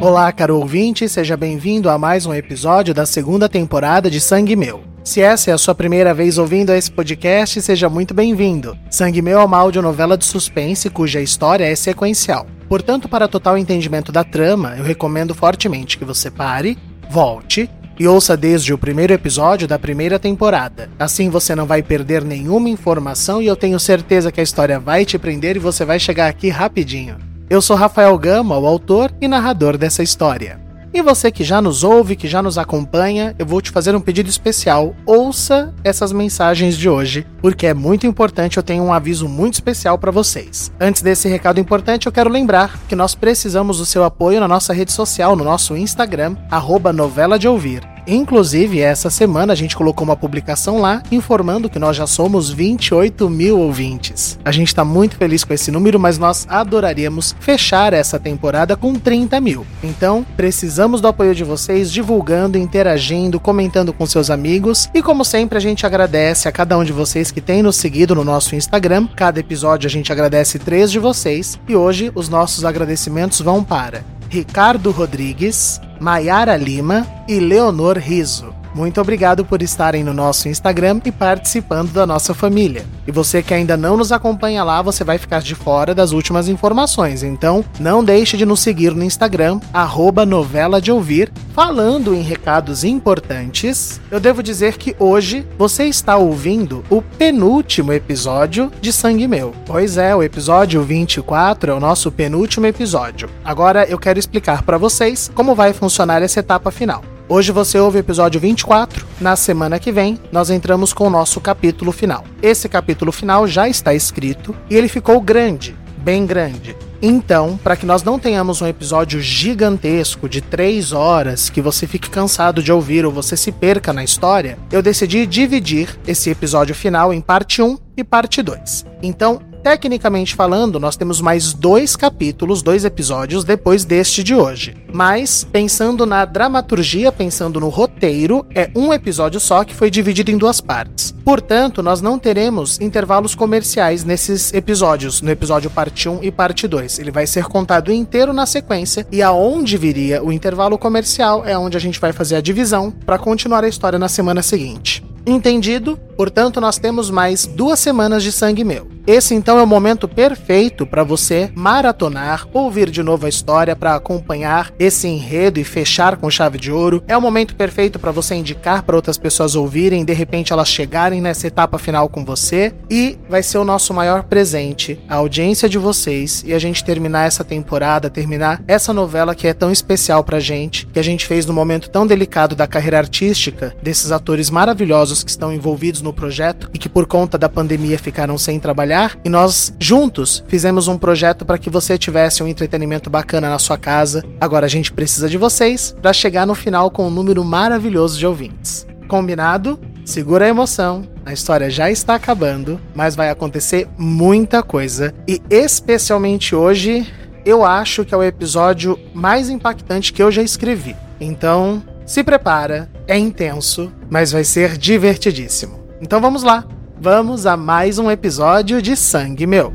Olá, caro ouvinte, seja bem-vindo a mais um episódio da segunda temporada de Sangue Meu. Se essa é a sua primeira vez ouvindo esse podcast, seja muito bem-vindo. Sangue Meu é uma audionovela de suspense cuja história é sequencial. Portanto, para total entendimento da trama, eu recomendo fortemente que você pare, volte e ouça desde o primeiro episódio da primeira temporada. Assim você não vai perder nenhuma informação e eu tenho certeza que a história vai te prender e você vai chegar aqui rapidinho. Eu sou Rafael Gama, o autor e narrador dessa história. E você que já nos ouve, que já nos acompanha, eu vou te fazer um pedido especial. Ouça essas mensagens de hoje, porque é muito importante, eu tenho um aviso muito especial para vocês. Antes desse recado importante, eu quero lembrar que nós precisamos do seu apoio na nossa rede social, no nosso Instagram, arroba novela de ouvir. Inclusive, essa semana a gente colocou uma publicação lá informando que nós já somos 28 mil ouvintes. A gente está muito feliz com esse número, mas nós adoraríamos fechar essa temporada com 30 mil. Então, precisamos do apoio de vocês, divulgando, interagindo, comentando com seus amigos. E como sempre, a gente agradece a cada um de vocês que tem nos seguido no nosso Instagram. Cada episódio a gente agradece três de vocês. E hoje os nossos agradecimentos vão para Ricardo Rodrigues, Maiara Lima e Leonor Riso. Muito obrigado por estarem no nosso Instagram e participando da nossa família. E você que ainda não nos acompanha lá, você vai ficar de fora das últimas informações. Então, não deixe de nos seguir no Instagram, arroba novela de ouvir. Falando em recados importantes, eu devo dizer que hoje você está ouvindo o penúltimo episódio de Sangue Meu. Pois é, o episódio 24 é o nosso penúltimo episódio. Agora eu quero explicar para vocês como vai funcionar essa etapa final. Hoje você ouve o episódio 24. Na semana que vem, nós entramos com o nosso capítulo final. Esse capítulo final já está escrito e ele ficou grande, bem grande. Então, para que nós não tenhamos um episódio gigantesco de 3 horas que você fique cansado de ouvir ou você se perca na história, eu decidi dividir esse episódio final em parte 1 e parte 2. Então, Tecnicamente falando, nós temos mais dois capítulos, dois episódios depois deste de hoje. Mas, pensando na dramaturgia, pensando no roteiro, é um episódio só que foi dividido em duas partes. Portanto, nós não teremos intervalos comerciais nesses episódios, no episódio parte 1 e parte 2. Ele vai ser contado inteiro na sequência e aonde viria o intervalo comercial é onde a gente vai fazer a divisão para continuar a história na semana seguinte. Entendido? Portanto, nós temos mais duas semanas de sangue meu. Esse então é o momento perfeito para você maratonar, ouvir de novo a história para acompanhar esse enredo e fechar com chave de ouro. É o momento perfeito para você indicar para outras pessoas ouvirem, de repente elas chegarem nessa etapa final com você e vai ser o nosso maior presente, a audiência de vocês e a gente terminar essa temporada, terminar essa novela que é tão especial pra gente, que a gente fez no momento tão delicado da carreira artística desses atores maravilhosos que estão envolvidos no projeto e que por conta da pandemia ficaram sem trabalhar e nós juntos fizemos um projeto para que você tivesse um entretenimento bacana na sua casa. Agora a gente precisa de vocês para chegar no final com um número maravilhoso de ouvintes. Combinado? Segura a emoção. A história já está acabando, mas vai acontecer muita coisa e especialmente hoje eu acho que é o episódio mais impactante que eu já escrevi. Então, se prepara, é intenso, mas vai ser divertidíssimo. Então vamos lá vamos a mais um episódio de Sangue Meu.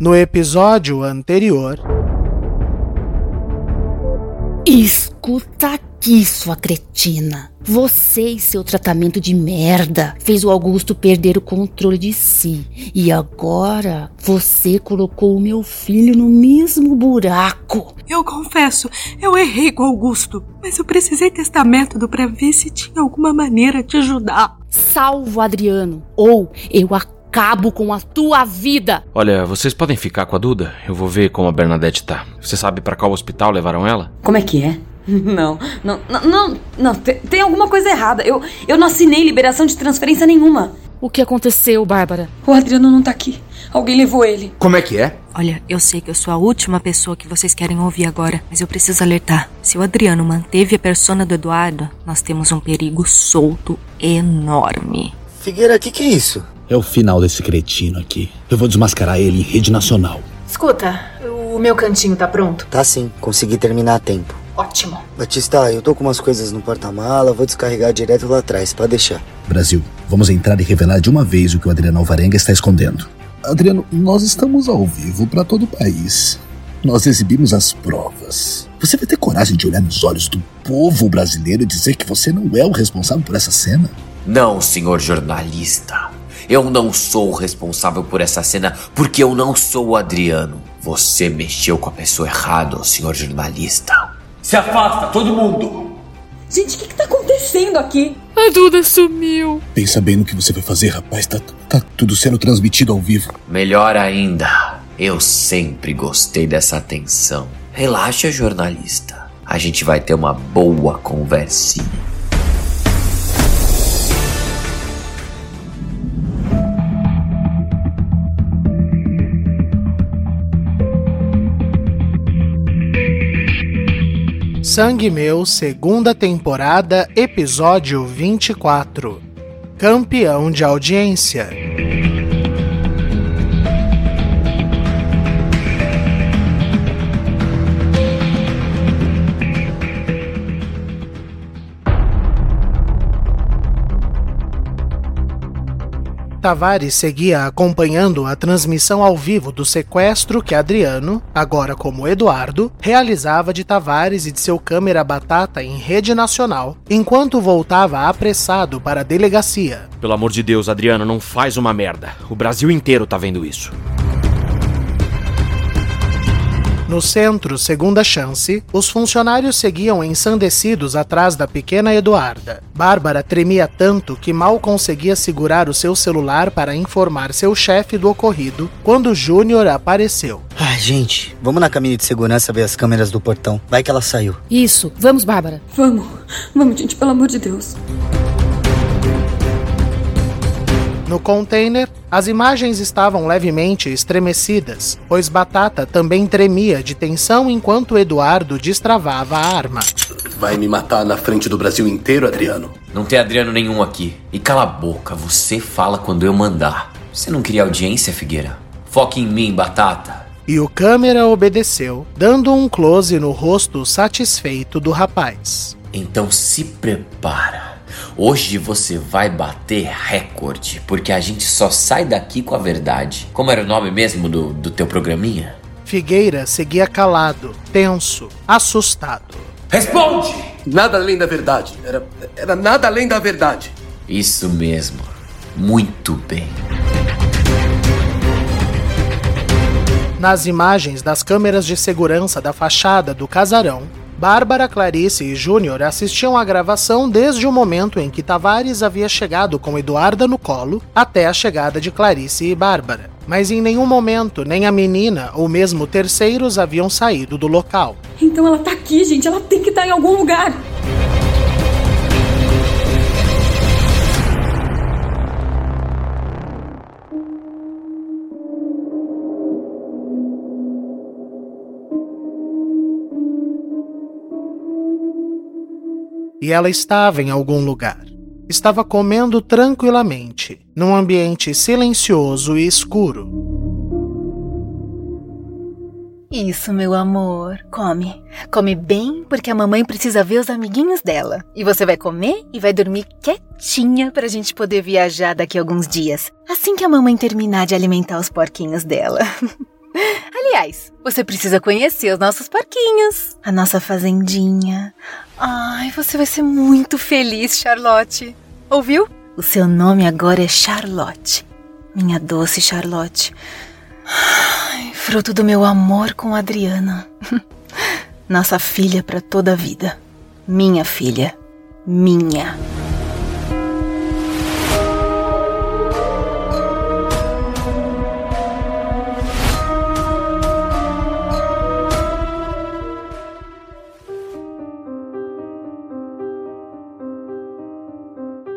No episódio anterior. Escuta aqui, sua cretina. Você e seu tratamento de merda fez o Augusto perder o controle de si. E agora você colocou o meu filho no mesmo buraco. Eu confesso, eu errei com o Augusto, mas eu precisei testar método para ver se tinha alguma maneira de ajudar. Salvo Adriano, ou eu acabo com a tua vida. Olha, vocês podem ficar com a Duda? Eu vou ver como a Bernadette tá. Você sabe para qual hospital levaram ela? Como é que é? Não, não, não, não, não tem, tem alguma coisa errada. Eu, eu não assinei liberação de transferência nenhuma. O que aconteceu, Bárbara? O Adriano não tá aqui. Alguém levou ele. Como é que é? Olha, eu sei que eu sou a última pessoa que vocês querem ouvir agora, mas eu preciso alertar. Se o Adriano manteve a persona do Eduardo, nós temos um perigo solto enorme. Figueira, o que, que é isso? É o final desse cretino aqui. Eu vou desmascarar ele em rede nacional. Escuta, o meu cantinho tá pronto? Tá sim, consegui terminar a tempo. Ótimo. Batista, eu tô com umas coisas no porta-mala, vou descarregar direto lá atrás, pode deixar. Brasil, vamos entrar e revelar de uma vez o que o Adriano Alvarenga está escondendo. Adriano, nós estamos ao vivo para todo o país. Nós exibimos as provas. Você vai ter coragem de olhar nos olhos do povo brasileiro e dizer que você não é o responsável por essa cena? Não, senhor jornalista. Eu não sou o responsável por essa cena porque eu não sou o Adriano. Você mexeu com a pessoa errada, senhor jornalista. Se afasta, todo mundo! Gente, o que, que tá acontecendo aqui? A Duda sumiu. Pensa bem no que você vai fazer, rapaz. Tá, tá tudo sendo transmitido ao vivo. Melhor ainda, eu sempre gostei dessa atenção. Relaxa, jornalista. A gente vai ter uma boa conversinha. Sangue Meu, segunda temporada, episódio 24. Campeão de audiência. Tavares seguia acompanhando a transmissão ao vivo do sequestro que Adriano, agora como Eduardo, realizava de Tavares e de seu câmera batata em rede nacional, enquanto voltava apressado para a delegacia. Pelo amor de Deus, Adriano, não faz uma merda. O Brasil inteiro tá vendo isso. No centro, segunda chance, os funcionários seguiam ensandecidos atrás da pequena Eduarda. Bárbara tremia tanto que mal conseguia segurar o seu celular para informar seu chefe do ocorrido quando Júnior apareceu. Ai, gente, vamos na cabine de segurança ver as câmeras do portão. Vai que ela saiu. Isso, vamos, Bárbara. Vamos, vamos, gente, pelo amor de Deus. No container, as imagens estavam levemente estremecidas, pois Batata também tremia de tensão enquanto Eduardo destravava a arma. Vai me matar na frente do Brasil inteiro, Adriano? Não tem Adriano nenhum aqui. E cala a boca, você fala quando eu mandar. Você não queria audiência, Figueira? Foque em mim, Batata. E o câmera obedeceu, dando um close no rosto satisfeito do rapaz. Então se prepara. Hoje você vai bater recorde, porque a gente só sai daqui com a verdade. Como era o nome mesmo do, do teu programinha? Figueira seguia calado, tenso, assustado. Responde! Nada além da verdade. Era, era nada além da verdade. Isso mesmo. Muito bem. Nas imagens das câmeras de segurança da fachada do casarão, Bárbara, Clarice e Júnior assistiam à gravação desde o momento em que Tavares havia chegado com Eduarda no colo até a chegada de Clarice e Bárbara. Mas em nenhum momento nem a menina ou mesmo terceiros haviam saído do local. Então ela tá aqui, gente. Ela tem que estar em algum lugar. E ela estava em algum lugar. Estava comendo tranquilamente, num ambiente silencioso e escuro. Isso, meu amor. Come. Come bem, porque a mamãe precisa ver os amiguinhos dela. E você vai comer e vai dormir quietinha pra gente poder viajar daqui a alguns dias. Assim que a mamãe terminar de alimentar os porquinhos dela. Aliás, você precisa conhecer os nossos porquinhos. A nossa fazendinha. Ai, você vai ser muito feliz, Charlotte. Ouviu? O seu nome agora é Charlotte. Minha doce Charlotte. Ai, fruto do meu amor com Adriana. Nossa filha para toda a vida. Minha filha. Minha.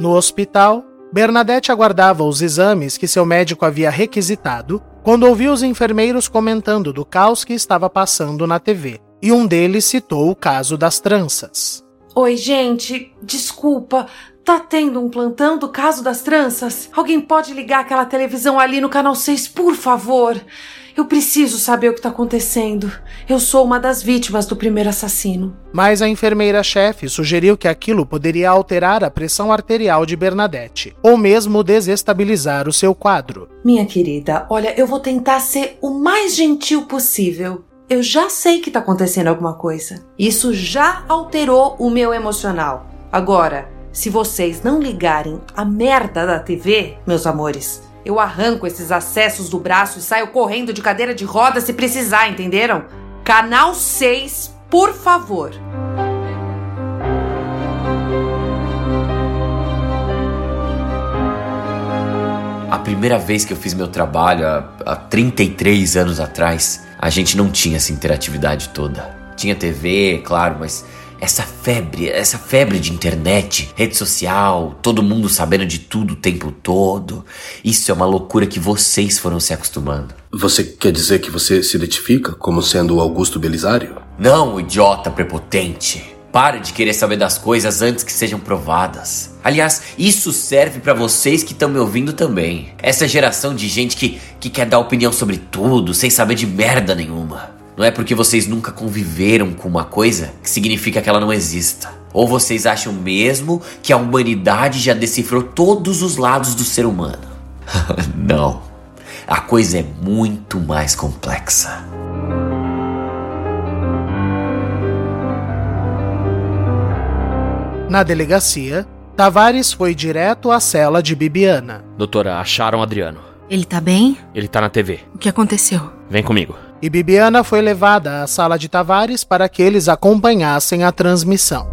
No hospital, Bernadette aguardava os exames que seu médico havia requisitado quando ouviu os enfermeiros comentando do caos que estava passando na TV. E um deles citou o caso das tranças. Oi, gente, desculpa. Tá tendo um plantão do caso das tranças? Alguém pode ligar aquela televisão ali no canal 6, por favor? Eu preciso saber o que tá acontecendo. Eu sou uma das vítimas do primeiro assassino. Mas a enfermeira-chefe sugeriu que aquilo poderia alterar a pressão arterial de Bernadette, ou mesmo desestabilizar o seu quadro. Minha querida, olha, eu vou tentar ser o mais gentil possível. Eu já sei que tá acontecendo alguma coisa. Isso já alterou o meu emocional. Agora, se vocês não ligarem a merda da TV, meus amores, eu arranco esses acessos do braço e saio correndo de cadeira de roda se precisar, entenderam? Canal 6, por favor. A primeira vez que eu fiz meu trabalho, há, há 33 anos atrás, a gente não tinha essa interatividade toda. Tinha TV, claro, mas essa febre, essa febre de internet, rede social, todo mundo sabendo de tudo o tempo todo. Isso é uma loucura que vocês foram se acostumando. Você quer dizer que você se identifica como sendo o Augusto Belisário? Não, idiota prepotente. Para de querer saber das coisas antes que sejam provadas. Aliás, isso serve para vocês que estão me ouvindo também. Essa geração de gente que, que quer dar opinião sobre tudo, sem saber de merda nenhuma. Não é porque vocês nunca conviveram com uma coisa que significa que ela não exista. Ou vocês acham mesmo que a humanidade já decifrou todos os lados do ser humano? não. A coisa é muito mais complexa. Na delegacia, Tavares foi direto à cela de Bibiana. Doutora, acharam Adriano. Ele tá bem? Ele tá na TV. O que aconteceu? Vem comigo. E Bibiana foi levada à sala de Tavares para que eles acompanhassem a transmissão.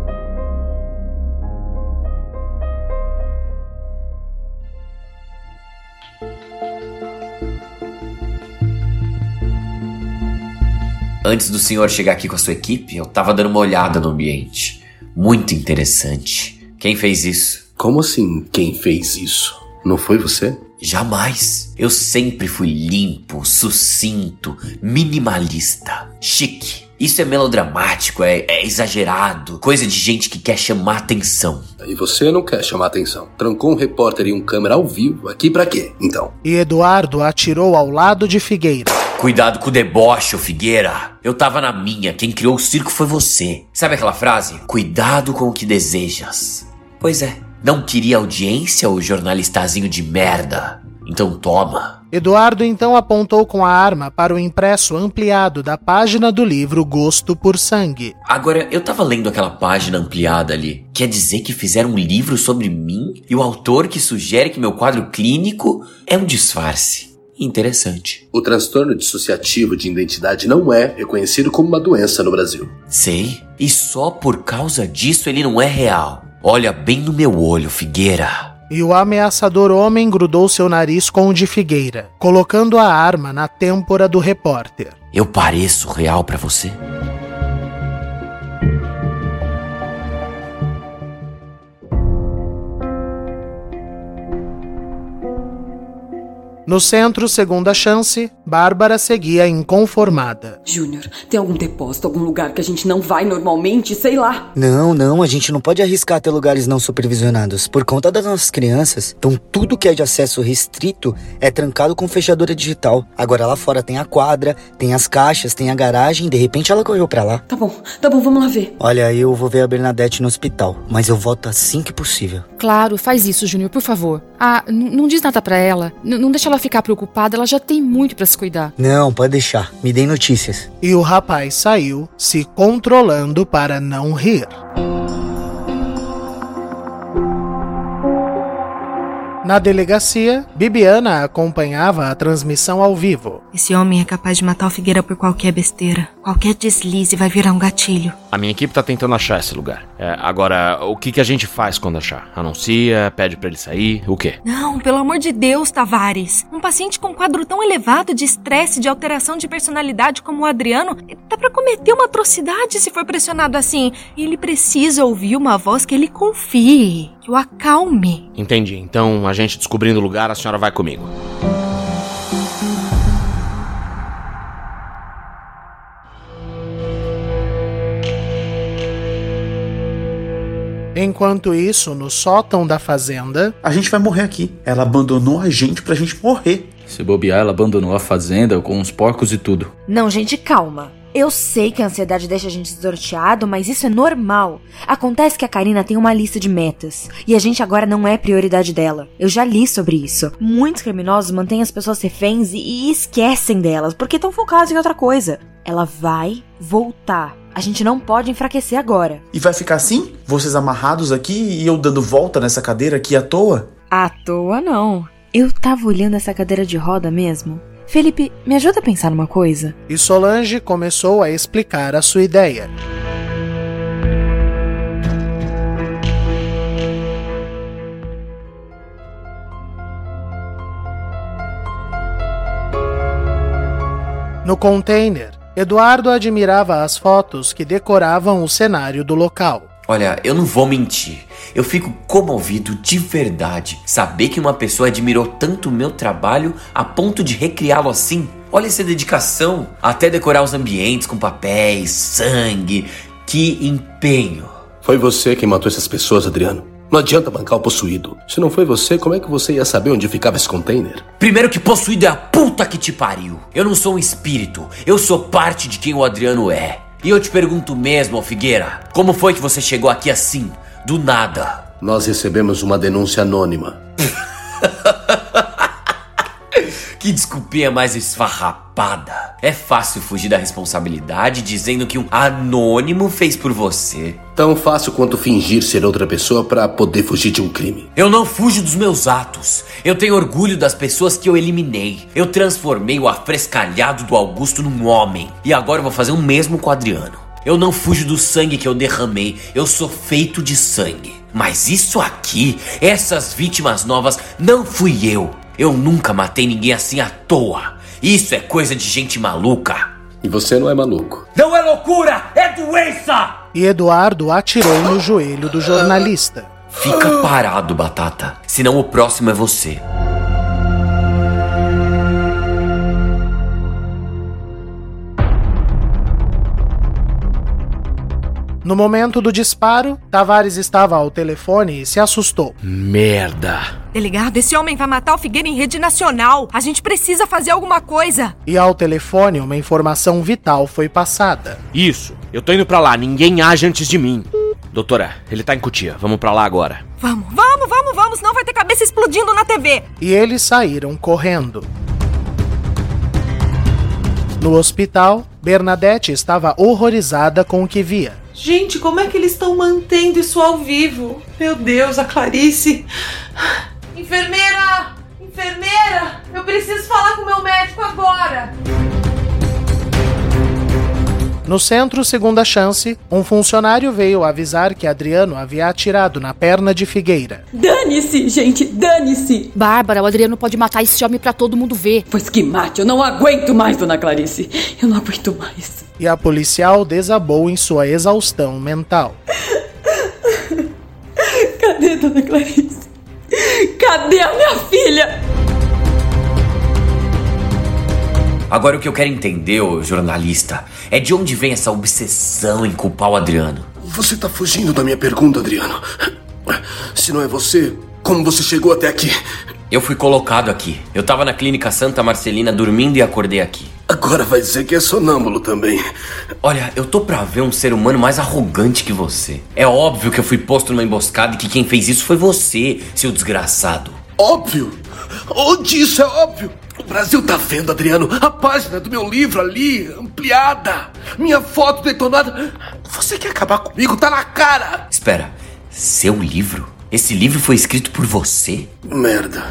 Antes do senhor chegar aqui com a sua equipe, eu tava dando uma olhada no ambiente. Muito interessante. Quem fez isso? Como assim, quem fez isso? Não foi você? Jamais. Eu sempre fui limpo, sucinto, minimalista, chique. Isso é melodramático, é, é, exagerado, coisa de gente que quer chamar atenção. E você não quer chamar atenção. Trancou um repórter e um câmera ao vivo aqui para quê, então? E Eduardo atirou ao lado de Figueira. Cuidado com o deboche, ô Figueira. Eu tava na minha, quem criou o circo foi você. Sabe aquela frase? Cuidado com o que desejas. Pois é, não queria audiência, o jornalistazinho de merda? Então toma. Eduardo então apontou com a arma para o impresso ampliado da página do livro Gosto por Sangue. Agora, eu tava lendo aquela página ampliada ali. Quer dizer que fizeram um livro sobre mim? E o autor que sugere que meu quadro clínico é um disfarce. Interessante. O transtorno dissociativo de identidade não é reconhecido como uma doença no Brasil. Sei. E só por causa disso ele não é real. Olha bem no meu olho, Figueira. E o ameaçador homem grudou seu nariz com o de Figueira, colocando a arma na têmpora do repórter. Eu pareço real para você? No centro, segunda chance, Bárbara seguia inconformada. Júnior, tem algum depósito, algum lugar que a gente não vai normalmente, sei lá? Não, não, a gente não pode arriscar ter lugares não supervisionados. Por conta das nossas crianças, então tudo que é de acesso restrito é trancado com fechadura digital. Agora lá fora tem a quadra, tem as caixas, tem a garagem, de repente ela correu para lá. Tá bom, tá bom, vamos lá ver. Olha, eu vou ver a Bernadette no hospital, mas eu volto assim que possível. Claro, faz isso, Júnior, por favor. Ah, não diz nada para ela. N não deixa ela ficar preocupada, ela já tem muito para se cuidar. Não, pode deixar. Me deem notícias. E o rapaz saiu, se controlando para não rir. Na delegacia, Bibiana acompanhava a transmissão ao vivo. Esse homem é capaz de matar o Figueira por qualquer besteira. Qualquer deslize vai virar um gatilho. A minha equipe tá tentando achar esse lugar. É, agora, o que, que a gente faz quando achar? Anuncia, pede para ele sair, o quê? Não, pelo amor de Deus, Tavares. Um paciente com quadro tão elevado de estresse, de alteração de personalidade como o Adriano, dá para cometer uma atrocidade se for pressionado assim. E ele precisa ouvir uma voz que ele confie, que o acalme. Entendi. Então, a gente descobrindo o lugar, a senhora vai comigo. Enquanto isso, no sótão da fazenda. A gente vai morrer aqui. Ela abandonou a gente pra gente morrer. Se bobear, ela abandonou a fazenda com os porcos e tudo. Não, gente, calma. Eu sei que a ansiedade deixa a gente desnorteado, mas isso é normal. Acontece que a Karina tem uma lista de metas, e a gente agora não é prioridade dela. Eu já li sobre isso. Muitos criminosos mantêm as pessoas reféns e, e esquecem delas, porque estão focados em outra coisa. Ela vai voltar. A gente não pode enfraquecer agora. E vai ficar assim? Vocês amarrados aqui e eu dando volta nessa cadeira aqui à toa? À toa não. Eu tava olhando essa cadeira de roda mesmo. Felipe, me ajuda a pensar numa coisa? E Solange começou a explicar a sua ideia. No container, Eduardo admirava as fotos que decoravam o cenário do local. Olha, eu não vou mentir. Eu fico comovido de verdade saber que uma pessoa admirou tanto o meu trabalho a ponto de recriá-lo assim. Olha essa dedicação, até decorar os ambientes com papéis, sangue. Que empenho. Foi você quem matou essas pessoas, Adriano. Não adianta bancar o possuído. Se não foi você, como é que você ia saber onde ficava esse container? Primeiro que possuído é a puta que te pariu. Eu não sou um espírito, eu sou parte de quem o Adriano é. E eu te pergunto mesmo, Figueira, como foi que você chegou aqui assim, do nada? Nós recebemos uma denúncia anônima. que desculpinha mais esfarrapada. É fácil fugir da responsabilidade dizendo que um anônimo fez por você. Tão fácil quanto fingir ser outra pessoa para poder fugir de um crime. Eu não fujo dos meus atos. Eu tenho orgulho das pessoas que eu eliminei. Eu transformei o afrescalhado do Augusto num homem. E agora eu vou fazer o mesmo com o Adriano. Eu não fujo do sangue que eu derramei. Eu sou feito de sangue. Mas isso aqui, essas vítimas novas, não fui eu. Eu nunca matei ninguém assim à toa. Isso é coisa de gente maluca. E você não é maluco. Não é loucura, é doença! E Eduardo atirou no joelho do jornalista. Fica parado, Batata. Senão o próximo é você. No momento do disparo, Tavares estava ao telefone e se assustou. Merda. Delegado, esse homem vai matar o Figueira em rede nacional. A gente precisa fazer alguma coisa. E ao telefone, uma informação vital foi passada. Isso. Eu tô indo pra lá. Ninguém age antes de mim. Doutora, ele tá em Cutia. Vamos pra lá agora. Vamos, vamos, vamos, vamos. Senão vai ter cabeça explodindo na TV. E eles saíram correndo. No hospital, Bernadette estava horrorizada com o que via. Gente, como é que eles estão mantendo isso ao vivo? Meu Deus, a Clarice. Enfermeira! Enfermeira! Eu preciso falar com o meu médico agora! No centro Segunda Chance, um funcionário veio avisar que Adriano havia atirado na perna de Figueira. Dane-se, gente, dane-se! Bárbara, o Adriano pode matar esse homem para todo mundo ver. Pois que mate, eu não aguento mais, dona Clarice. Eu não aguento mais. E a policial desabou em sua exaustão mental. Cadê dona Clarice? Cadê a minha filha? Agora o que eu quero entender, ô jornalista, é de onde vem essa obsessão em culpar o Adriano? Você tá fugindo da minha pergunta, Adriano. Se não é você, como você chegou até aqui? Eu fui colocado aqui. Eu tava na clínica Santa Marcelina dormindo e acordei aqui. Agora vai dizer que é sonâmbulo também. Olha, eu tô pra ver um ser humano mais arrogante que você. É óbvio que eu fui posto numa emboscada e que quem fez isso foi você, seu desgraçado. Óbvio? Onde isso é óbvio? O Brasil tá vendo, Adriano, a página do meu livro ali, ampliada. Minha foto detonada. Você quer acabar comigo? Tá na cara! Espera, seu livro? Esse livro foi escrito por você? Merda.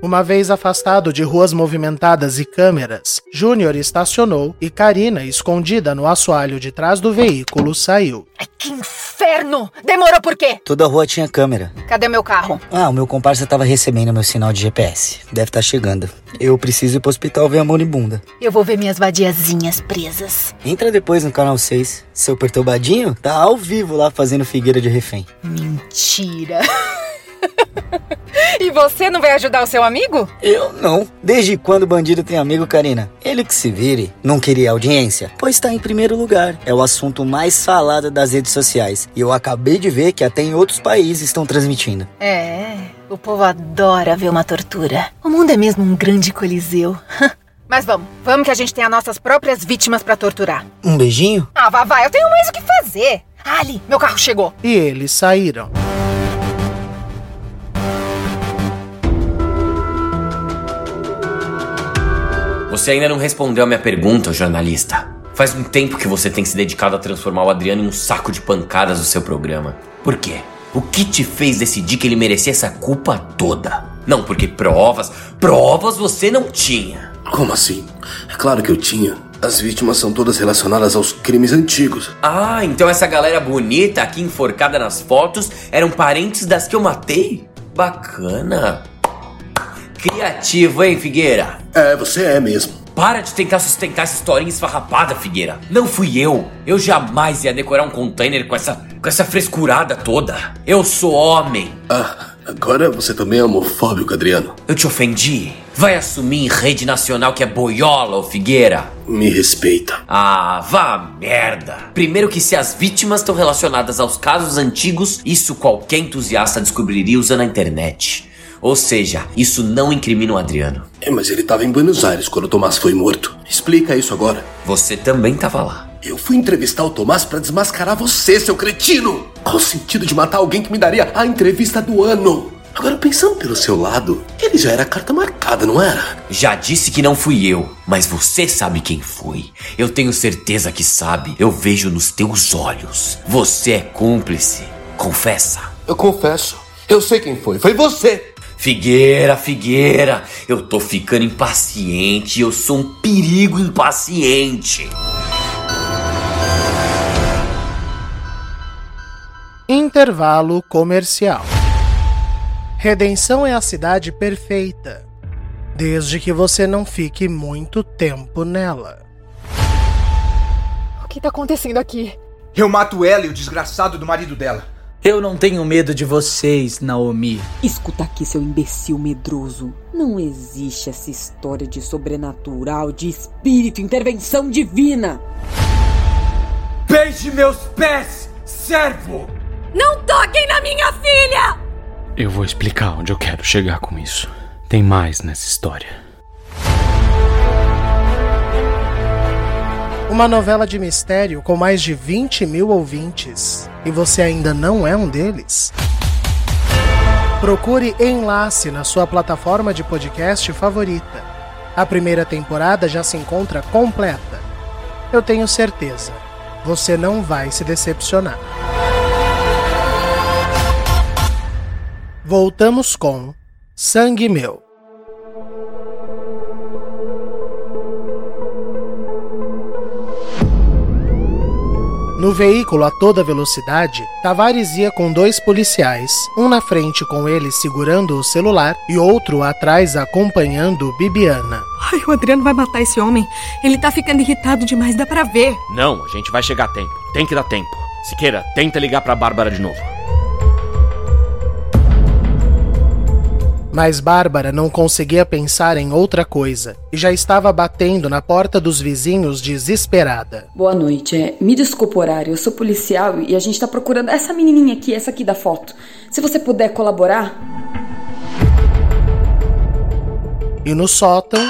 Uma vez afastado de ruas movimentadas e câmeras, Júnior estacionou e Karina, escondida no assoalho de trás do veículo, saiu. Que inferno! Demorou por quê? Toda rua tinha câmera. Cadê meu carro? Ah, o meu comparsa tava recebendo meu sinal de GPS. Deve estar tá chegando. Eu preciso ir pro hospital ver a moribunda. Eu vou ver minhas vadiazinhas presas. Entra depois no canal 6. Seu perturbadinho tá ao vivo lá fazendo figueira de refém. Mentira. e você não vai ajudar o seu amigo? Eu não. Desde quando o bandido tem amigo, Karina? Ele que se vire. Não queria audiência? Pois está em primeiro lugar. É o assunto mais falado das redes sociais. E eu acabei de ver que até em outros países estão transmitindo. É, o povo adora ver uma tortura. O mundo é mesmo um grande coliseu. Mas vamos, vamos que a gente tem as nossas próprias vítimas para torturar. Um beijinho? Ah, vá, vai, eu tenho mais o que fazer. Ali, meu carro chegou. E eles saíram. Você ainda não respondeu a minha pergunta, jornalista. Faz um tempo que você tem se dedicado a transformar o Adriano em um saco de pancadas do seu programa. Por quê? O que te fez decidir que ele merecia essa culpa toda? Não, porque provas, provas você não tinha. Como assim? É claro que eu tinha. As vítimas são todas relacionadas aos crimes antigos. Ah, então essa galera bonita aqui enforcada nas fotos eram parentes das que eu matei? Bacana. Criativo, hein, Figueira? É, você é mesmo. Para de tentar sustentar essa historinha esfarrapada, Figueira. Não fui eu. Eu jamais ia decorar um container com essa, com essa frescurada toda. Eu sou homem. Ah, agora você também é homofóbico, Adriano. Eu te ofendi? Vai assumir em rede nacional que é boiola, ô Figueira? Me respeita. Ah, vá merda. Primeiro que se as vítimas estão relacionadas aos casos antigos, isso qualquer entusiasta descobriria usando a internet. Ou seja, isso não incrimina o Adriano. É, mas ele estava em Buenos Aires quando o Tomás foi morto. Explica isso agora. Você também estava lá. Eu fui entrevistar o Tomás para desmascarar você, seu cretino. Qual o sentido de matar alguém que me daria a entrevista do ano? Agora, pensando pelo seu lado, ele já era carta marcada, não era? Já disse que não fui eu, mas você sabe quem foi. Eu tenho certeza que sabe. Eu vejo nos teus olhos. Você é cúmplice. Confessa. Eu confesso. Eu sei quem foi. Foi você. Figueira, Figueira, eu tô ficando impaciente, eu sou um perigo impaciente. Intervalo comercial. Redenção é a cidade perfeita, desde que você não fique muito tempo nela. O que tá acontecendo aqui? Eu mato ela e o desgraçado do marido dela. Eu não tenho medo de vocês, Naomi. Escuta aqui, seu imbecil medroso. Não existe essa história de sobrenatural, de espírito, intervenção divina. Beije meus pés, servo! Não toquem na minha filha! Eu vou explicar onde eu quero chegar com isso. Tem mais nessa história. Uma novela de mistério com mais de 20 mil ouvintes. E você ainda não é um deles? Procure Enlace na sua plataforma de podcast favorita. A primeira temporada já se encontra completa. Eu tenho certeza, você não vai se decepcionar. Voltamos com Sangue Meu. No veículo a toda velocidade, Tavares ia com dois policiais, um na frente com ele segurando o celular e outro atrás acompanhando Bibiana. Ai, o Adriano vai matar esse homem. Ele tá ficando irritado demais, dá pra ver. Não, a gente vai chegar a tempo. Tem que dar tempo. Siqueira, tenta ligar pra Bárbara de novo. Mas Bárbara não conseguia pensar em outra coisa e já estava batendo na porta dos vizinhos desesperada. Boa noite. É, me desculpa o horário, eu sou policial e a gente tá procurando essa menininha aqui, essa aqui da foto. Se você puder colaborar. E no sótão.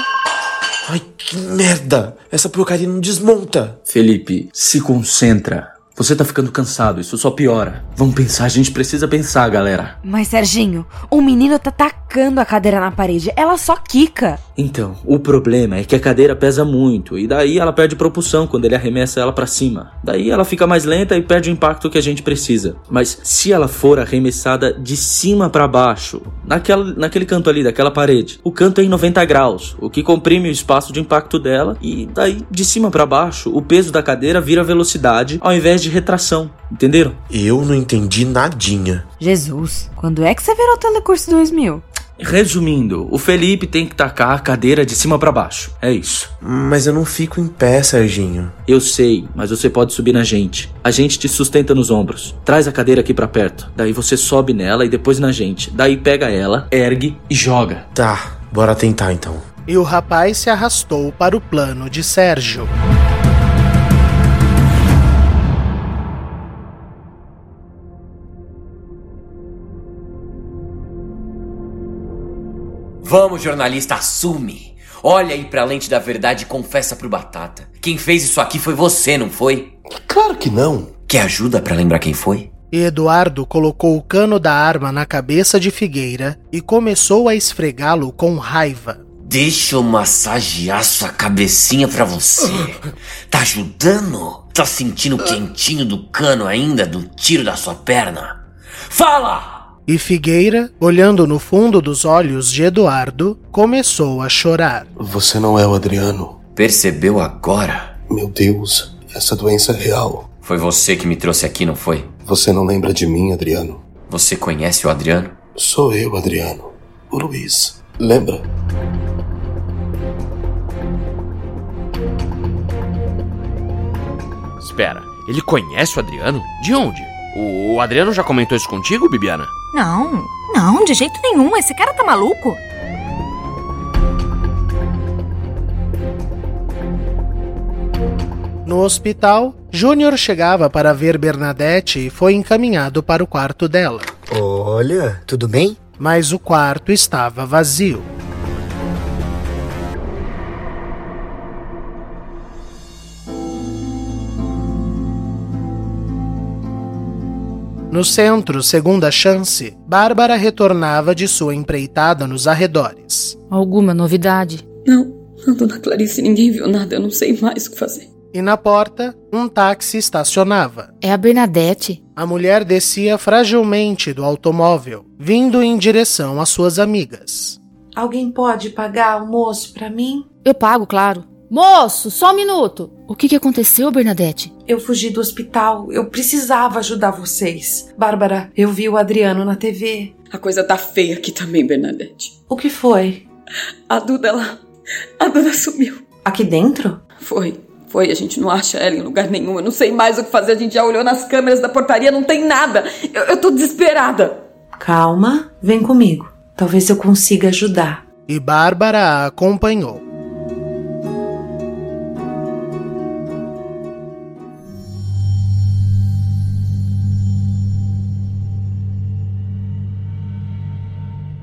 Ai, que merda! Essa porcaria não desmonta! Felipe, se concentra. Você tá ficando cansado, isso só piora. Vamos pensar, a gente precisa pensar, galera. Mas, Serginho, o menino tá tacando a cadeira na parede. Ela só quica. Então, o problema é que a cadeira pesa muito e daí ela perde propulsão quando ele arremessa ela para cima. Daí ela fica mais lenta e perde o impacto que a gente precisa. Mas se ela for arremessada de cima para baixo, naquela, naquele canto ali daquela parede, o canto é em 90 graus, o que comprime o espaço de impacto dela e daí de cima para baixo, o peso da cadeira vira velocidade ao invés de retração. Entenderam? Eu não entendi nadinha. Jesus, quando é que você virou Telecurso 2000? Resumindo, o Felipe tem que tacar a cadeira de cima para baixo. É isso. Mas eu não fico em pé, Serginho. Eu sei, mas você pode subir na gente. A gente te sustenta nos ombros. Traz a cadeira aqui para perto. Daí você sobe nela e depois na gente. Daí pega ela, ergue e joga. Tá, bora tentar então. E o rapaz se arrastou para o plano de Sérgio. Vamos, jornalista, assume. Olha aí pra lente da verdade e confessa pro Batata. Quem fez isso aqui foi você, não foi? Claro que não. Quer ajuda para lembrar quem foi? E Eduardo colocou o cano da arma na cabeça de Figueira e começou a esfregá-lo com raiva. Deixa eu massagear sua cabecinha pra você. Tá ajudando? Tá sentindo o quentinho do cano ainda do tiro da sua perna? Fala! E Figueira, olhando no fundo dos olhos de Eduardo, começou a chorar. Você não é o Adriano. Percebeu agora? Meu Deus, essa doença é real. Foi você que me trouxe aqui, não foi? Você não lembra de mim, Adriano? Você conhece o Adriano? Sou eu, Adriano. O Luiz. Lembra? Espera, ele conhece o Adriano? De onde? O, o Adriano já comentou isso contigo, Bibiana? Não, não, de jeito nenhum. Esse cara tá maluco. No hospital, Júnior chegava para ver Bernadette e foi encaminhado para o quarto dela. Olha, tudo bem? Mas o quarto estava vazio. No centro, segunda chance, Bárbara retornava de sua empreitada nos arredores. Alguma novidade? Não, não, dona Clarice, ninguém viu nada, eu não sei mais o que fazer. E na porta, um táxi estacionava. É a Bernadette. A mulher descia fragilmente do automóvel, vindo em direção às suas amigas. Alguém pode pagar almoço para mim? Eu pago, claro. Moço, só um minuto. O que, que aconteceu, Bernadette? Eu fugi do hospital. Eu precisava ajudar vocês. Bárbara, eu vi o Adriano na TV. A coisa tá feia aqui também, Bernadette. O que foi? A Duda, ela. A Duda sumiu. Aqui dentro? Foi. Foi, a gente não acha ela em lugar nenhum. Eu não sei mais o que fazer. A gente já olhou nas câmeras da portaria, não tem nada. Eu, eu tô desesperada. Calma, vem comigo. Talvez eu consiga ajudar. E Bárbara a acompanhou.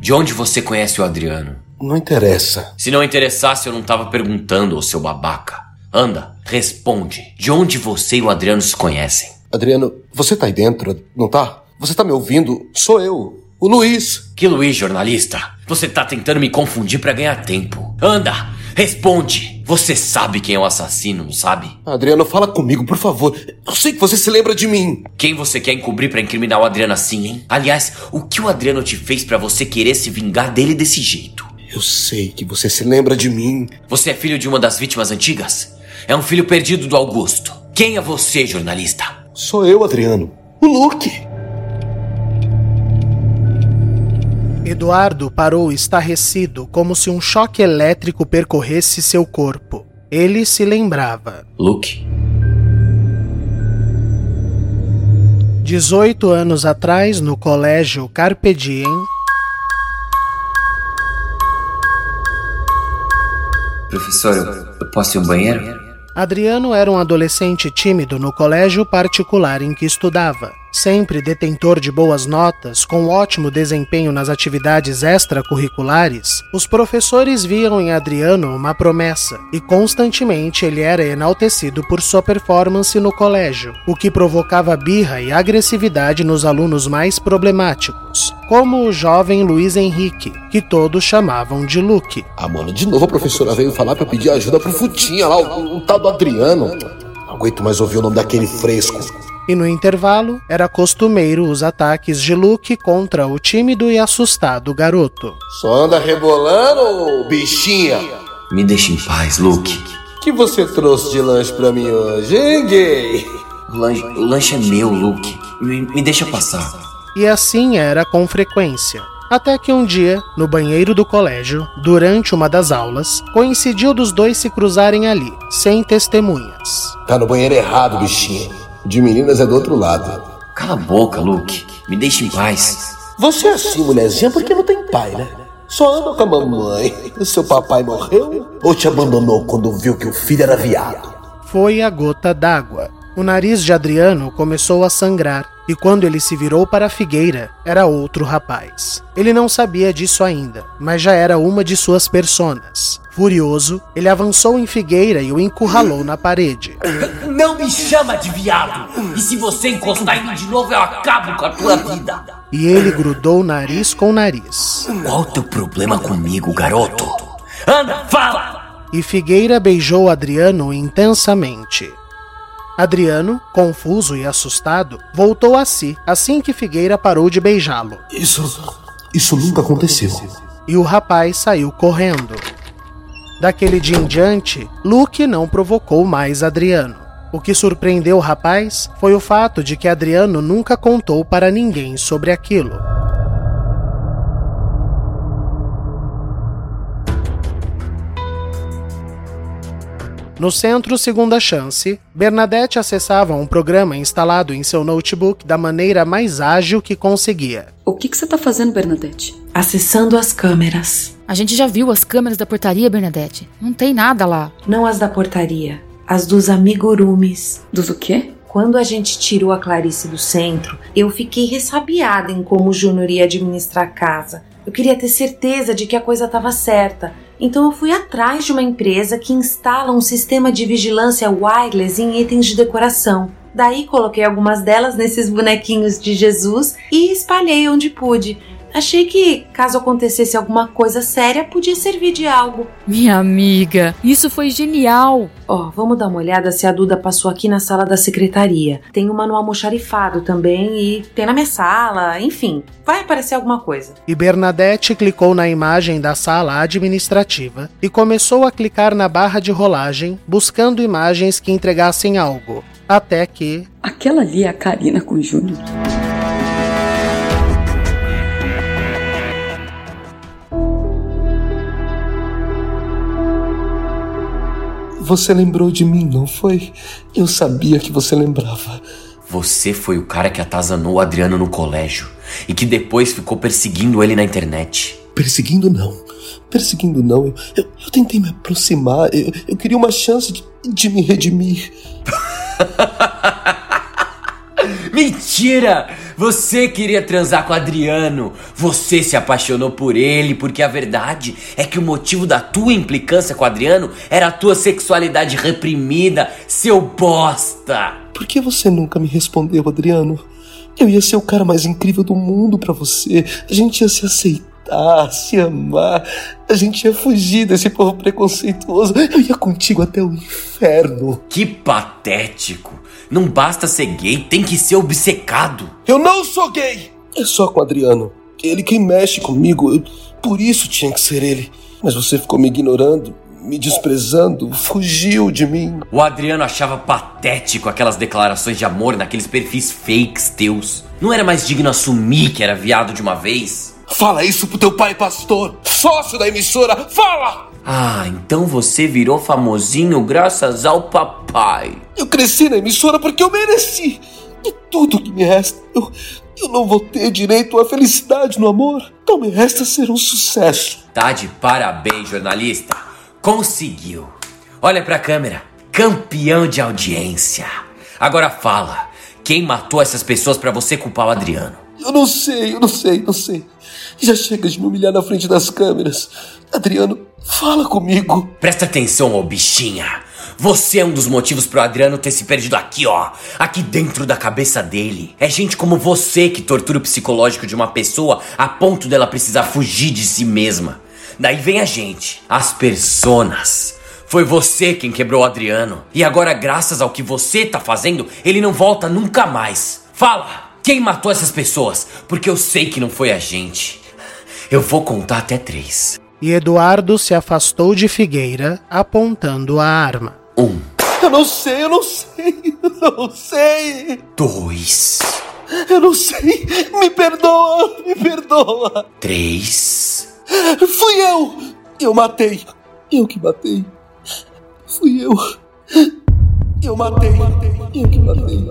De onde você conhece o Adriano? Não interessa. Se não interessasse, eu não tava perguntando, ô seu babaca. Anda, responde. De onde você e o Adriano se conhecem? Adriano, você tá aí dentro, não tá? Você tá me ouvindo? Sou eu, o Luiz. Que Luiz, jornalista? Você tá tentando me confundir para ganhar tempo. Anda, responde. Você sabe quem é o assassino, não sabe? Adriano, fala comigo, por favor. Eu sei que você se lembra de mim. Quem você quer encobrir para incriminar o Adriano assim, hein? Aliás, o que o Adriano te fez para você querer se vingar dele desse jeito? Eu sei que você se lembra de mim. Você é filho de uma das vítimas antigas? É um filho perdido do Augusto. Quem é você, jornalista? Sou eu, Adriano. O Luke. Eduardo parou estarrecido, como se um choque elétrico percorresse seu corpo. Ele se lembrava. Luke? 18 anos atrás, no colégio Carpe Diem, Professor, eu posso ir ao banheiro? Adriano era um adolescente tímido no colégio particular em que estudava. Sempre detentor de boas notas, com ótimo desempenho nas atividades extracurriculares, os professores viam em Adriano uma promessa e constantemente ele era enaltecido por sua performance no colégio, o que provocava birra e agressividade nos alunos mais problemáticos, como o jovem Luiz Henrique, que todos chamavam de Luke. Ah, mano, de novo a professora veio falar eu pedir ajuda pro Futinha lá, o, o tal do Adriano. Não aguento mais ouvir o nome daquele fresco. E no intervalo, era costumeiro os ataques de Luke contra o tímido e assustado garoto. Só anda rebolando, bichinha? Me deixa em paz, Luke. O que você trouxe de lanche pra mim hoje, hein, gay? O lanche, o lanche é meu, Luke. Me, me deixa passar. E assim era com frequência. Até que um dia, no banheiro do colégio, durante uma das aulas, coincidiu dos dois se cruzarem ali, sem testemunhas. Tá no banheiro errado, bichinha. De meninas é do outro lado. Cala a boca, Luke. Me deixa em paz. Você é assim, mulherzinha, porque não tem pai, né? Só anda com a mamãe. O seu papai morreu ou te abandonou quando viu que o filho era viado? Foi a gota d'água. O nariz de Adriano começou a sangrar e quando ele se virou para a figueira, era outro rapaz. Ele não sabia disso ainda, mas já era uma de suas personas. Furioso, ele avançou em Figueira e o encurralou na parede. Não me chama de viado! E se você encostar em mim de novo, eu acabo com a tua vida! E ele grudou nariz com nariz. Qual o teu problema comigo, garoto? Anda, fala! E Figueira beijou Adriano intensamente. Adriano, confuso e assustado, voltou a si assim que Figueira parou de beijá-lo. Isso. Isso nunca aconteceu. E o rapaz saiu correndo. Daquele dia em diante, Luke não provocou mais Adriano. O que surpreendeu o rapaz foi o fato de que Adriano nunca contou para ninguém sobre aquilo. No centro Segunda Chance, Bernadette acessava um programa instalado em seu notebook da maneira mais ágil que conseguia. O que, que você tá fazendo, Bernadette? Acessando as câmeras. A gente já viu as câmeras da portaria, Bernadette. Não tem nada lá. Não as da portaria, as dos amigurumis. Dos o quê? Quando a gente tirou a Clarice do centro, eu fiquei ressabiada em como o Júnior ia administrar a casa. Eu queria ter certeza de que a coisa estava certa. Então eu fui atrás de uma empresa que instala um sistema de vigilância wireless em itens de decoração. Daí coloquei algumas delas nesses bonequinhos de Jesus e espalhei onde pude. Achei que, caso acontecesse alguma coisa séria, podia servir de algo. Minha amiga, isso foi genial! Ó, oh, vamos dar uma olhada se a Duda passou aqui na sala da secretaria. Tem uma no almoxarifado também e tem na minha sala, enfim, vai aparecer alguma coisa. E Bernadette clicou na imagem da sala administrativa e começou a clicar na barra de rolagem, buscando imagens que entregassem algo. Até que. Aquela ali é a Karina com o Júnior. Você lembrou de mim, não foi? Eu sabia que você lembrava. Você foi o cara que atazanou o Adriano no colégio e que depois ficou perseguindo ele na internet. Perseguindo não. Perseguindo não. Eu, eu, eu tentei me aproximar. Eu, eu queria uma chance de, de me redimir. Mentira! Você queria transar com Adriano. Você se apaixonou por ele, porque a verdade é que o motivo da tua implicância com Adriano era a tua sexualidade reprimida, seu bosta. Por que você nunca me respondeu, Adriano? Eu ia ser o cara mais incrível do mundo para você. A gente ia se aceitar, se amar. A gente ia fugir desse povo preconceituoso. Eu ia contigo até o inferno. Que patético. Não basta ser gay, tem que ser obcecado. Eu não sou gay! É só com o Adriano. Ele quem mexe comigo. Eu, por isso tinha que ser ele. Mas você ficou me ignorando, me desprezando, fugiu de mim. O Adriano achava patético aquelas declarações de amor naqueles perfis fakes teus. Não era mais digno assumir que era viado de uma vez? Fala isso pro teu pai, pastor! Sócio da emissora! Fala! Ah, então você virou famosinho graças ao papai. Eu cresci na emissora porque eu mereci. E tudo que me resta, eu, eu não vou ter direito à felicidade no amor. Então me resta ser um sucesso. Tá de parabéns, jornalista. Conseguiu. Olha pra câmera. Campeão de audiência. Agora fala. Quem matou essas pessoas para você culpar o Adriano? Eu não sei, eu não sei, não sei. Já chega de me humilhar na frente das câmeras. Adriano, fala comigo. Presta atenção, ô bichinha. Você é um dos motivos pro Adriano ter se perdido aqui, ó. Aqui dentro da cabeça dele. É gente como você que tortura o psicológico de uma pessoa a ponto dela precisar fugir de si mesma. Daí vem a gente, as personas. Foi você quem quebrou o Adriano. E agora, graças ao que você tá fazendo, ele não volta nunca mais. Fala! Quem matou essas pessoas? Porque eu sei que não foi a gente. Eu vou contar até três. E Eduardo se afastou de Figueira, apontando a arma. Um. Eu não sei, eu não sei, eu não sei. Dois. Eu não sei. Me perdoa, me perdoa. Três. Fui eu. Eu matei. Eu que matei. Fui eu. Eu matei. Eu que matei.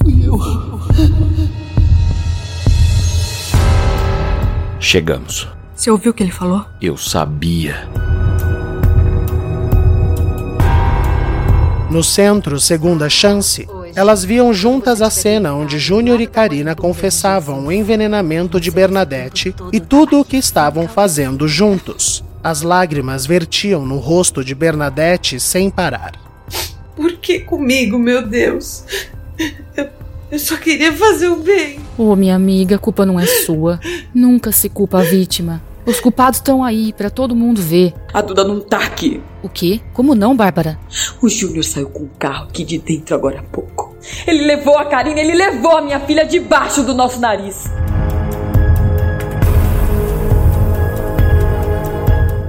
Fui eu. Chegamos. Você ouviu o que ele falou? Eu sabia. No centro, segunda chance, elas viam juntas a cena onde Júnior e Karina confessavam o envenenamento de Bernadette e tudo o que estavam fazendo juntos. As lágrimas vertiam no rosto de Bernadette sem parar. Por que comigo, meu Deus? Eu, eu só queria fazer o bem. Ô, oh, minha amiga, a culpa não é sua. Nunca se culpa a vítima. Os culpados estão aí para todo mundo ver. A Duda não tá aqui. O quê? Como não, Bárbara? O Júnior saiu com o carro aqui de dentro agora há pouco. Ele levou a Karina, ele levou a minha filha debaixo do nosso nariz.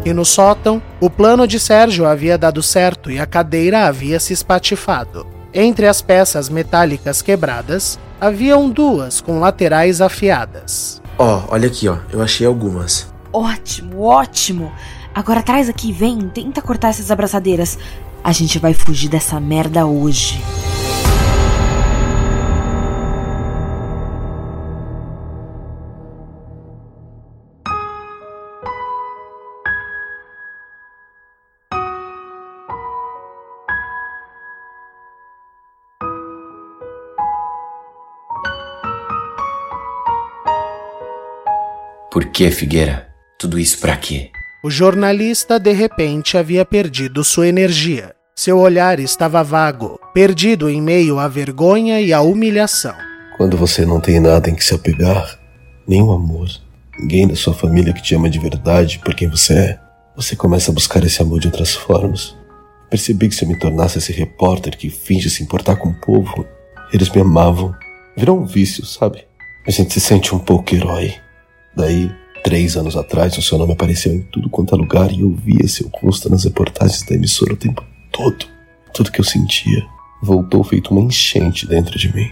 E no sótão, o plano de Sérgio havia dado certo e a cadeira havia se espatifado. Entre as peças metálicas quebradas, haviam duas com laterais afiadas. Ó, oh, olha aqui, ó. Eu achei algumas. Ótimo, ótimo. Agora traz aqui, vem, tenta cortar essas abraçadeiras. A gente vai fugir dessa merda hoje. Por que, Figueira? Tudo isso para quê? O jornalista de repente havia perdido sua energia. Seu olhar estava vago, perdido em meio à vergonha e à humilhação. Quando você não tem nada em que se apegar, nenhum amor, ninguém da sua família que te ama de verdade por quem você é, você começa a buscar esse amor de outras formas. Percebi que se eu me tornasse esse repórter que finge se importar com o povo, eles me amavam. Virou um vício, sabe? A gente se sente um pouco herói. Daí, três anos atrás, o seu nome apareceu em tudo quanto é lugar e eu via seu rosto nas reportagens da emissora o tempo todo. Tudo que eu sentia voltou feito uma enchente dentro de mim.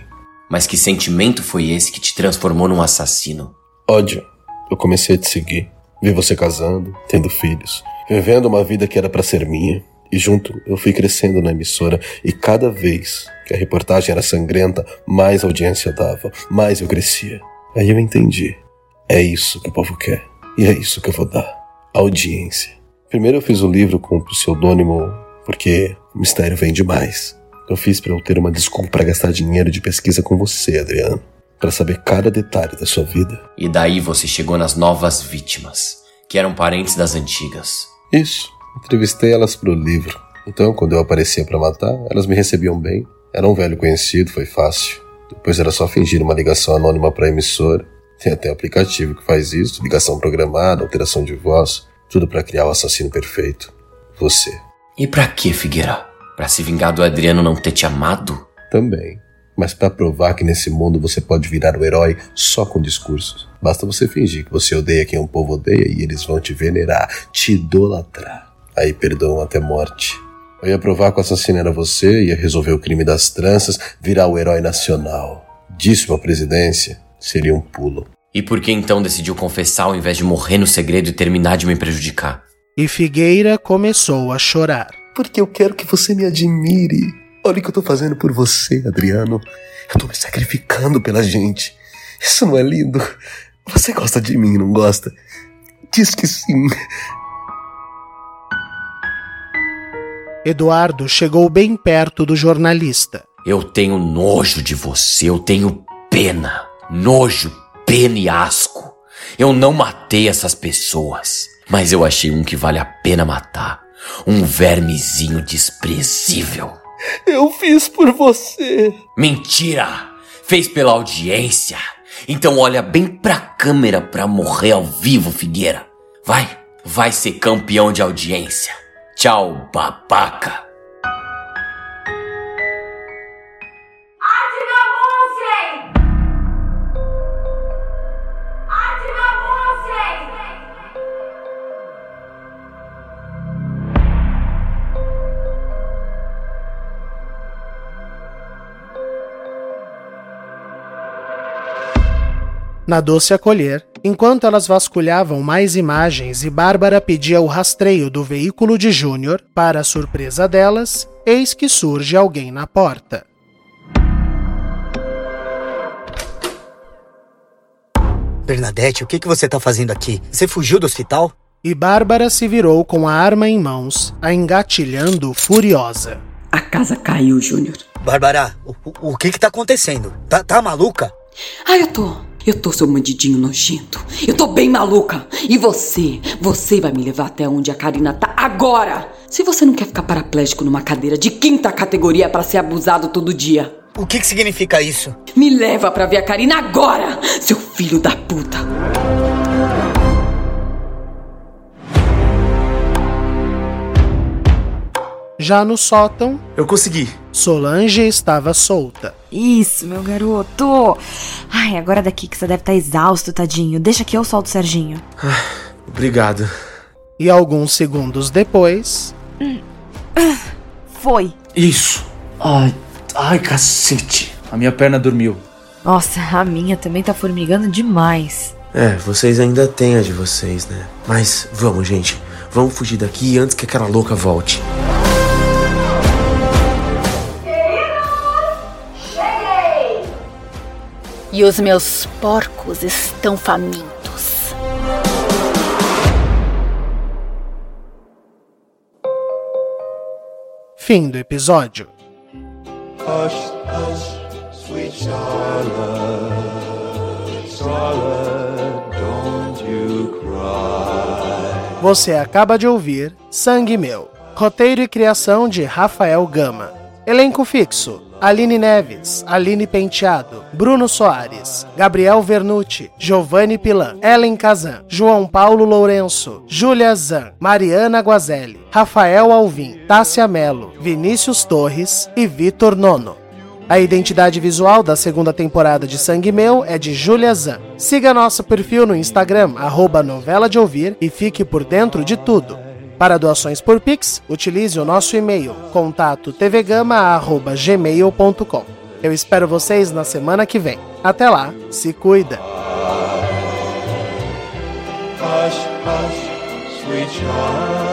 Mas que sentimento foi esse que te transformou num assassino? Ódio. Eu comecei a te seguir. Vi você casando, tendo filhos, vivendo uma vida que era para ser minha. E junto eu fui crescendo na emissora e cada vez que a reportagem era sangrenta, mais audiência dava, mais eu crescia. Aí eu entendi. É isso que o povo quer. E é isso que eu vou dar. Audiência. Primeiro eu fiz o um livro com o pseudônimo porque o mistério vem demais. Eu fiz para eu ter uma desculpa para gastar dinheiro de pesquisa com você, Adriano. Para saber cada detalhe da sua vida. E daí você chegou nas novas vítimas, que eram parentes das antigas. Isso. Entrevistei elas pro livro. Então, quando eu aparecia para matar, elas me recebiam bem. Era um velho conhecido, foi fácil. Depois era só fingir uma ligação anônima para emissora tem até aplicativo que faz isso, ligação programada, alteração de voz, tudo para criar o assassino perfeito. Você. E para que, Figueira? Para se vingar do Adriano não ter te amado? Também. Mas para provar que nesse mundo você pode virar o herói só com discursos. Basta você fingir que você odeia quem o povo odeia e eles vão te venerar, te idolatrar. Aí perdoam até morte. Eu ia provar que o assassino era você, ia resolver o crime das tranças, virar o herói nacional. Disse uma presidência, seria um pulo. E por que então decidiu confessar ao invés de morrer no segredo e terminar de me prejudicar? E Figueira começou a chorar. Porque eu quero que você me admire. Olha o que eu tô fazendo por você, Adriano. Eu tô me sacrificando pela gente. Isso não é lindo? Você gosta de mim, não gosta? Diz que sim. Eduardo chegou bem perto do jornalista Eu tenho nojo de você, eu tenho pena. Nojo, pena e asco. Eu não matei essas pessoas, mas eu achei um que vale a pena matar. Um vermezinho desprezível. Eu fiz por você. Mentira! Fez pela audiência. Então olha bem pra câmera pra morrer ao vivo, Figueira. Vai, vai ser campeão de audiência. Tchau, babaca. Na doce acolher, enquanto elas vasculhavam mais imagens e Bárbara pedia o rastreio do veículo de Júnior, para a surpresa delas, eis que surge alguém na porta. Bernadette, o que, que você tá fazendo aqui? Você fugiu do hospital? E Bárbara se virou com a arma em mãos, a engatilhando furiosa. A casa caiu, Júnior. Bárbara, o, o, o que que tá acontecendo? Tá, tá maluca? Ah, eu tô. Eu tô, seu mandidinho nojento. Eu tô bem maluca. E você? Você vai me levar até onde a Karina tá agora. Se você não quer ficar paraplégico numa cadeira de quinta categoria para ser abusado todo dia. O que que significa isso? Me leva pra ver a Karina agora, seu filho da puta. Já no sótão, Eu consegui. Solange estava solta. Isso, meu garoto. Ai, agora daqui que você deve estar exausto, tadinho. Deixa que eu solto o Serginho. Obrigado. E alguns segundos depois, Foi. Isso. Ai, ai, cacete. A minha perna dormiu. Nossa, a minha também tá formigando demais. É, vocês ainda têm a de vocês, né? Mas vamos, gente. Vamos fugir daqui antes que aquela louca volte. E os meus porcos estão famintos. fim do episódio. Hush, hush, sweet Charlotte, Charlotte, don't you cry. Você acaba de ouvir Sangue Meu. Roteiro e criação de Rafael Gama. Elenco fixo: Aline Neves, Aline Penteado, Bruno Soares, Gabriel Vernucci, Giovanni Pilan, Ellen Kazan, João Paulo Lourenço, Júlia Zan, Mariana Guazelli, Rafael Alvim, Tássia Melo, Vinícius Torres e Vitor Nono. A identidade visual da segunda temporada de Sangue Meu é de Julia Zan. Siga nosso perfil no Instagram, arroba novela de ouvir, e fique por dentro de tudo. Para doações por Pix, utilize o nosso e-mail, contato tvgama.gmail.com. Eu espero vocês na semana que vem. Até lá, se cuida! Hush, hush, sweet child,